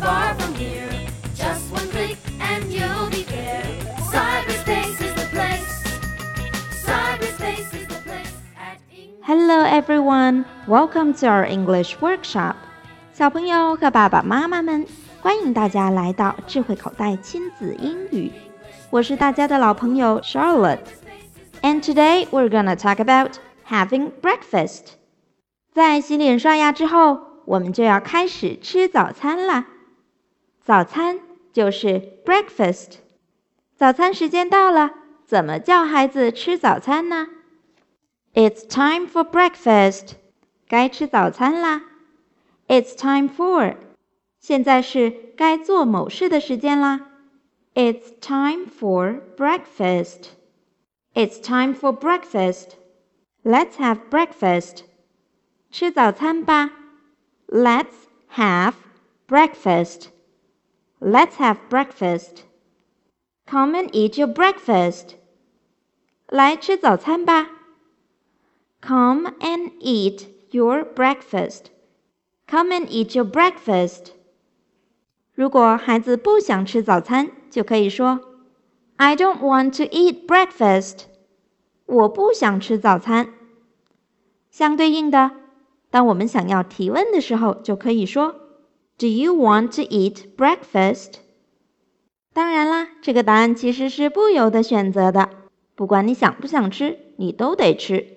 far from here. Just one click and you'll be there. Cyberspace is the place. Cyberspace is the place at English. Hello everyone, welcome to our English workshop. 小朋友和爸爸妈妈们，欢迎大家来到智慧口袋亲子英语。我是大家的老朋友 Charlotte。And today we're gonna talk about having breakfast. 在洗脸刷牙之后，我们就要开始吃早餐啦。 早餐就是 breakfast。早餐时间到了，怎么叫孩子吃早餐呢？It's time for breakfast。该吃早餐啦。It's time for。现在是该做某事的时间啦。It's time for breakfast. It's time for breakfast. Let's have breakfast. 吃早餐吧。Let's have breakfast. Let's have breakfast. Come and eat your breakfast. 来吃早餐吧。Come and eat your breakfast. Come and eat your breakfast. 如果孩子不想吃早餐，就可以说 I don't want to eat breakfast. 我不想吃早餐。相对应的，当我们想要提问的时候，就可以说 Do you want to eat breakfast? 当然啦，这个答案其实是不由得选择的，不管你想不想吃，你都得吃。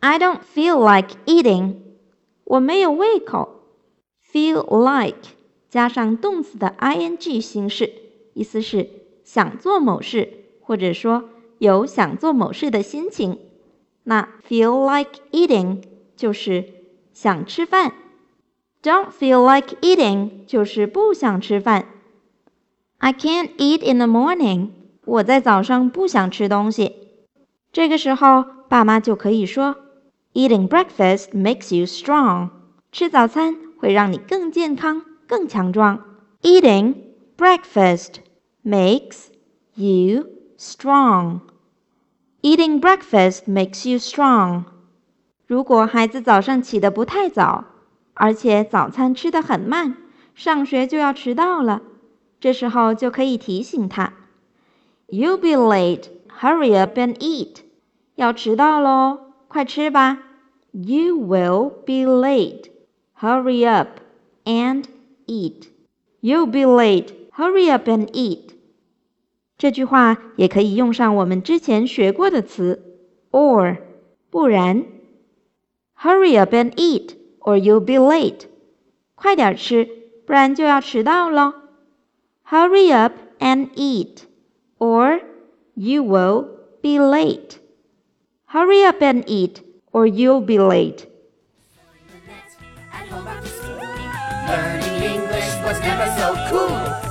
I don't feel like eating. 我没有胃口。Feel like 加上动词的 ing 形式，意思是想做某事，或者说有想做某事的心情。那 feel like eating 就是想吃饭。Don't feel like eating 就是不想吃饭。I can't eat in the morning. 我在早上不想吃东西。这个时候，爸妈就可以说，Eating breakfast makes you strong. 吃早餐会让你更健康、更强壮。Eating breakfast makes you strong. Eating breakfast makes you strong. 如果孩子早上起得不太早， 而且早餐吃得很慢，上学就要迟到了，这时候就可以提醒他：“You'll be late. Hurry up and eat.” 要迟到喽，快吃吧。You will be late. Hurry up and eat. You'll be late. Hurry up and eat. 这句话也可以用上我们之前学过的词 or，不然。Hurry up and eat, or you'll be late. 快点吃，不然就要迟到喽。Hurry up and eat, or you will be late. Hurry up and eat, or you'll be late. At home after school. Learning English was never so cool. Cyberspace is